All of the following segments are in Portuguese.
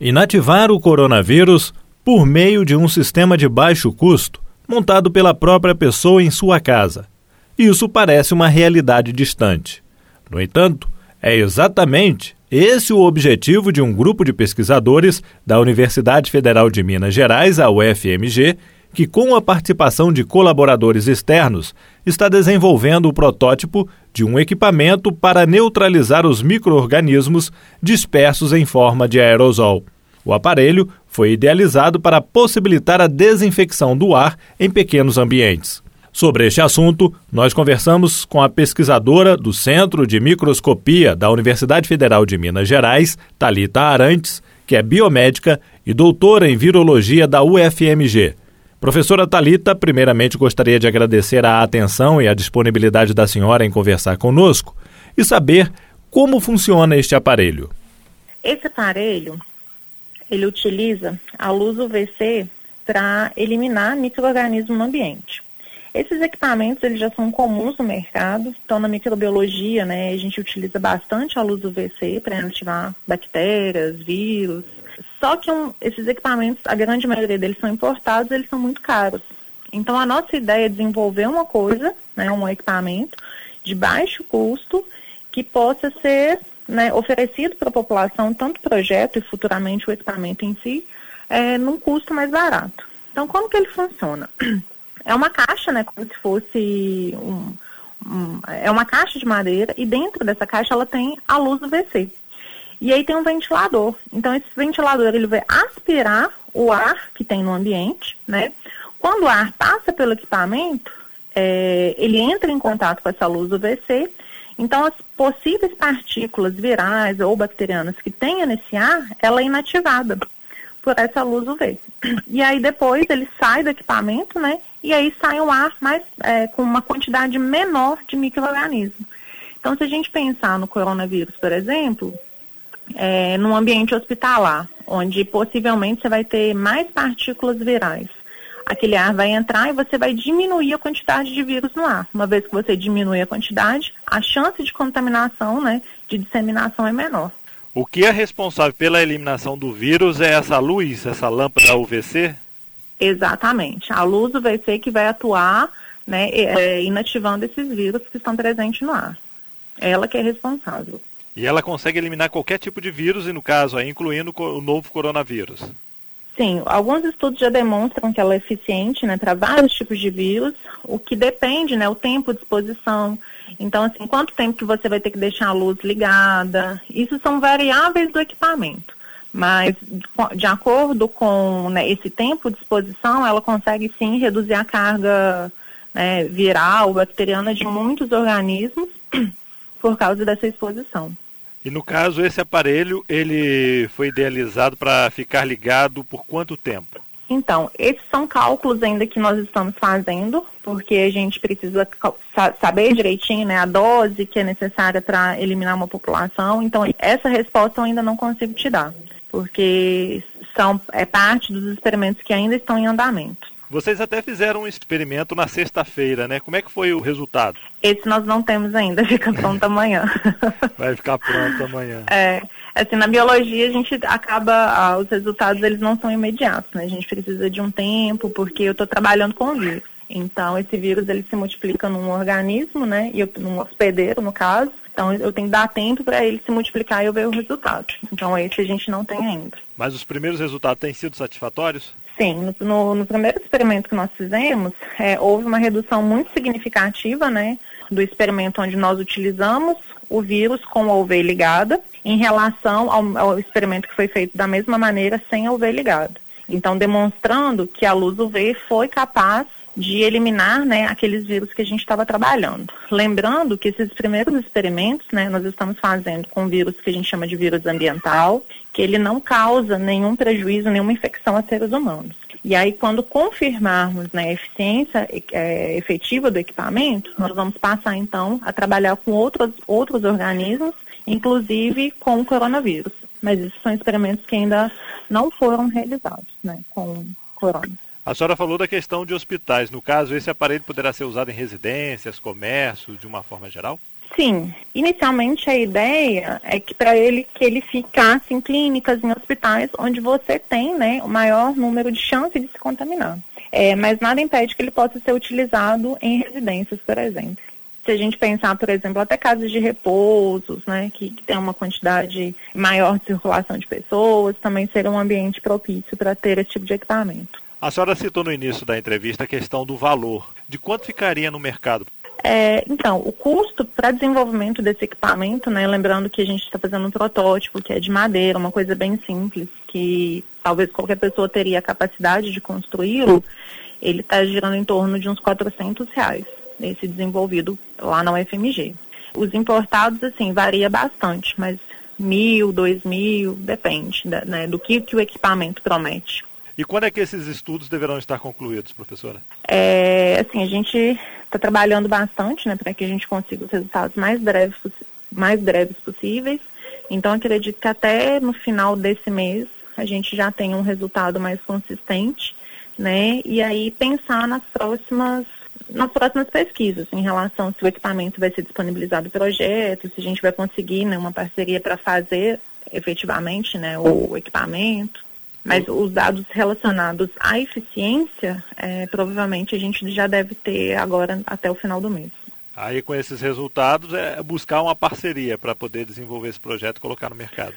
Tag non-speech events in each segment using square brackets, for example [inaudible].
Inativar o coronavírus por meio de um sistema de baixo custo montado pela própria pessoa em sua casa. Isso parece uma realidade distante. No entanto, é exatamente esse o objetivo de um grupo de pesquisadores da Universidade Federal de Minas Gerais, a UFMG, que, com a participação de colaboradores externos, está desenvolvendo o protótipo de um equipamento para neutralizar os micro-organismos dispersos em forma de aerosol. O aparelho foi idealizado para possibilitar a desinfecção do ar em pequenos ambientes. Sobre este assunto, nós conversamos com a pesquisadora do Centro de Microscopia da Universidade Federal de Minas Gerais, Talita Arantes, que é biomédica e doutora em virologia da UFMG. Professora Talita, primeiramente gostaria de agradecer a atenção e a disponibilidade da senhora em conversar conosco e saber como funciona este aparelho. Esse aparelho, ele utiliza a luz UVC para eliminar micro-organismos no ambiente. Esses equipamentos eles já são comuns no mercado, então na microbiologia, né, a gente utiliza bastante a luz UVC para inativar bactérias, vírus. Só que um, esses equipamentos, a grande maioria deles são importados, eles são muito caros. Então a nossa ideia é desenvolver uma coisa, né, um equipamento de baixo custo que possa ser né, oferecido para a população, tanto o projeto e futuramente o equipamento em si, é, num custo mais barato. Então como que ele funciona? [clears throat] É uma caixa, né? Como se fosse um, um, é uma caixa de madeira e dentro dessa caixa ela tem a luz do VC. E aí tem um ventilador. Então esse ventilador ele vai aspirar o ar que tem no ambiente, né? Quando o ar passa pelo equipamento, é, ele entra em contato com essa luz do VC. Então as possíveis partículas virais ou bacterianas que tenha nesse ar, ela é inativada por essa luz UV. E aí depois ele sai do equipamento, né? E aí sai um ar mais é, com uma quantidade menor de microorganismos. Então, se a gente pensar no coronavírus, por exemplo, é, num ambiente hospitalar, onde possivelmente você vai ter mais partículas virais, aquele ar vai entrar e você vai diminuir a quantidade de vírus no ar. Uma vez que você diminui a quantidade, a chance de contaminação, né, de disseminação é menor. O que é responsável pela eliminação do vírus é essa luz, essa lâmpada UVC? Exatamente. A luz UVC que vai atuar, né, é, inativando esses vírus que estão presentes no ar. Ela que é responsável. E ela consegue eliminar qualquer tipo de vírus, e no caso aí, incluindo o novo coronavírus? Sim, alguns estudos já demonstram que ela é eficiente né, para vários tipos de vírus, o que depende, né, o tempo de exposição. Então, assim, quanto tempo que você vai ter que deixar a luz ligada, isso são variáveis do equipamento. Mas, de acordo com né, esse tempo de exposição, ela consegue sim reduzir a carga né, viral, bacteriana de muitos organismos [clears throat] por causa dessa exposição. E no caso, esse aparelho, ele foi idealizado para ficar ligado por quanto tempo? Então, esses são cálculos ainda que nós estamos fazendo, porque a gente precisa saber direitinho né, a dose que é necessária para eliminar uma população. Então, essa resposta eu ainda não consigo te dar, porque são, é parte dos experimentos que ainda estão em andamento. Vocês até fizeram um experimento na sexta-feira, né? Como é que foi o resultado? Esse nós não temos ainda, [laughs] fica pronto [laughs] amanhã. Vai ficar pronto amanhã. É, assim, na biologia a gente acaba, ah, os resultados eles não são imediatos, né? A gente precisa de um tempo, porque eu estou trabalhando com vírus. Então, esse vírus ele se multiplica num organismo, né? E eu, num hospedeiro, no caso. Então, eu tenho que dar tempo para ele se multiplicar e eu ver o resultado. Então, esse a gente não tem ainda. Mas os primeiros resultados têm sido satisfatórios? Sim, no, no, no primeiro experimento que nós fizemos, é, houve uma redução muito significativa, né, do experimento onde nós utilizamos o vírus com a UV ligada em relação ao, ao experimento que foi feito da mesma maneira sem a UV ligada. Então, demonstrando que a luz UV foi capaz de eliminar né, aqueles vírus que a gente estava trabalhando. Lembrando que esses primeiros experimentos, né, nós estamos fazendo com vírus que a gente chama de vírus ambiental, que ele não causa nenhum prejuízo, nenhuma infecção a seres humanos. E aí, quando confirmarmos né, a eficiência é, efetiva do equipamento, nós vamos passar, então, a trabalhar com outros, outros organismos, inclusive com o coronavírus. Mas esses são experimentos que ainda não foram realizados né, com corona. A senhora falou da questão de hospitais. No caso, esse aparelho poderá ser usado em residências, comércio, de uma forma geral? Sim, inicialmente a ideia é que para ele que ele ficasse em clínicas, em hospitais, onde você tem né, o maior número de chances de se contaminar. É, mas nada impede que ele possa ser utilizado em residências, por exemplo. Se a gente pensar, por exemplo, até casas de repousos, né, que, que tem uma quantidade maior de circulação de pessoas, também seria um ambiente propício para ter esse tipo de equipamento. A senhora citou no início da entrevista a questão do valor. De quanto ficaria no mercado? É, então, o custo para desenvolvimento desse equipamento, né, lembrando que a gente está fazendo um protótipo que é de madeira, uma coisa bem simples, que talvez qualquer pessoa teria a capacidade de construí-lo, ele está girando em torno de uns 400 reais, esse desenvolvido lá na UFMG. Os importados, assim, varia bastante, mas mil, dois mil, depende né, do que, que o equipamento promete. E quando é que esses estudos deverão estar concluídos, professora? É, assim, a gente está trabalhando bastante, né, para que a gente consiga os resultados mais breves, mais breves possíveis. Então, acredito que até no final desse mês a gente já tenha um resultado mais consistente, né? E aí pensar nas próximas nas próximas pesquisas em relação se o equipamento vai ser disponibilizado para projeto, se a gente vai conseguir né, uma parceria para fazer efetivamente né, o equipamento. Mas os dados relacionados à eficiência, é, provavelmente a gente já deve ter agora até o final do mês. Aí com esses resultados é buscar uma parceria para poder desenvolver esse projeto e colocar no mercado.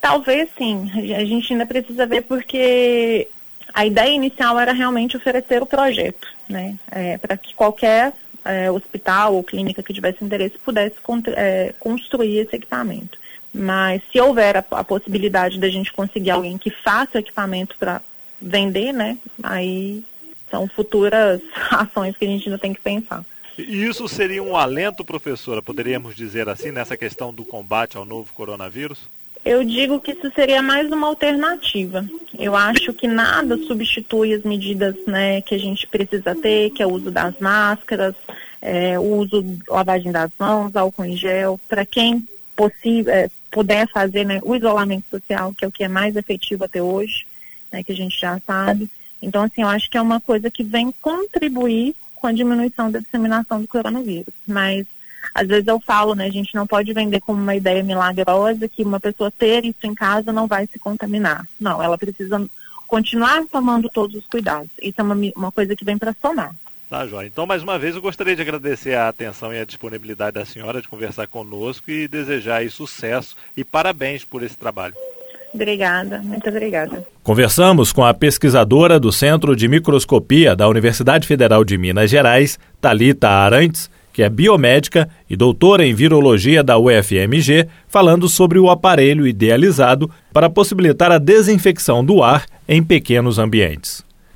Talvez sim. A gente ainda precisa ver porque a ideia inicial era realmente oferecer o projeto, né? É, para que qualquer é, hospital ou clínica que tivesse interesse pudesse é, construir esse equipamento. Mas se houver a, a possibilidade da gente conseguir alguém que faça equipamento para vender, né? Aí são futuras [laughs] ações que a gente ainda tem que pensar. E isso seria um alento, professora, poderíamos dizer assim, nessa questão do combate ao novo coronavírus? Eu digo que isso seria mais uma alternativa. Eu acho que nada substitui as medidas né, que a gente precisa ter, que é o uso das máscaras, é, o uso lavagem das mãos, álcool em gel, para quem possível, é, puder fazer né, o isolamento social, que é o que é mais efetivo até hoje, né, que a gente já sabe. Então, assim, eu acho que é uma coisa que vem contribuir com a diminuição da disseminação do coronavírus. Mas, às vezes eu falo, né, a gente não pode vender como uma ideia milagrosa que uma pessoa ter isso em casa não vai se contaminar. Não, ela precisa continuar tomando todos os cuidados. Isso é uma, uma coisa que vem para somar. Tá, Joia. Então, mais uma vez, eu gostaria de agradecer a atenção e a disponibilidade da senhora de conversar conosco e desejar aí sucesso e parabéns por esse trabalho. Obrigada, muito obrigada. Conversamos com a pesquisadora do Centro de Microscopia da Universidade Federal de Minas Gerais, Talita Arantes, que é biomédica e doutora em virologia da UFMG, falando sobre o aparelho idealizado para possibilitar a desinfecção do ar em pequenos ambientes.